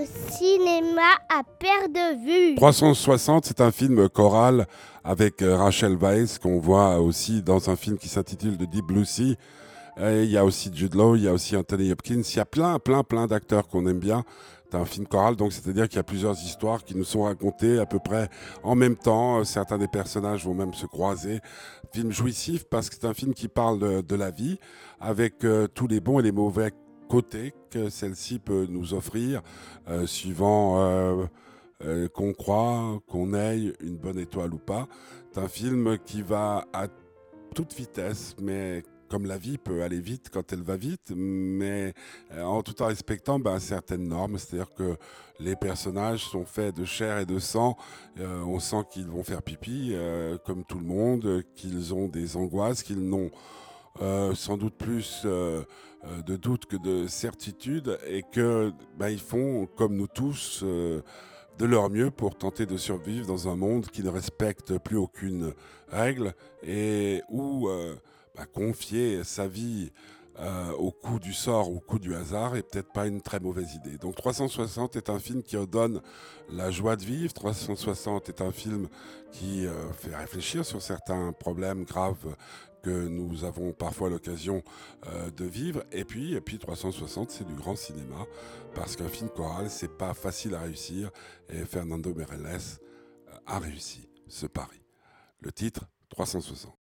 le cinéma à perte de vue. 360, c'est un film choral avec euh, Rachel Weisz qu'on voit aussi dans un film qui s'intitule The Deep Blue Sea. il y a aussi Jude Law, il y a aussi Anthony Hopkins, il y a plein, plein, plein d'acteurs qu'on aime bien. C'est un film choral, donc c'est-à-dire qu'il y a plusieurs histoires qui nous sont racontées à peu près en même temps. Certains des personnages vont même se croiser. Film jouissif parce que c'est un film qui parle de, la vie avec euh, tous les bons et les mauvais côté que celle-ci peut nous offrir, euh, suivant euh, euh, qu'on croit, qu'on ait une bonne étoile ou pas. C'est un film qui va à toute vitesse, mais comme la vie peut aller vite quand elle va vite, mais en tout en respectant ben, certaines normes. C'est-à-dire que les personnages sont faits de chair et de sang. on sent qu'ils vont faire pipi, comme tout le monde, qu'ils ont des angoisses, qu'ils n'ont euh, sans doute plus euh, euh, de doutes que de certitudes et que bah, ils font comme nous tous de leur mieux pour tenter de survivre dans un monde qui ne respecte plus aucune règle et où bah, confier sa vie au coup du sort au coup du hasard est peut-être pas une très mauvaise idée. Donc 360 est un film qui donne la joie de vivre. 360 est un film qui fait réfléchir sur certains problèmes graves que nous avons parfois l'occasion euh, de vivre. Et puis, et puis 360, c'est du grand cinéma, parce qu'un film choral, c'est pas facile à réussir. Et Fernando Meirelles euh, a réussi ce pari. Le titre, 360.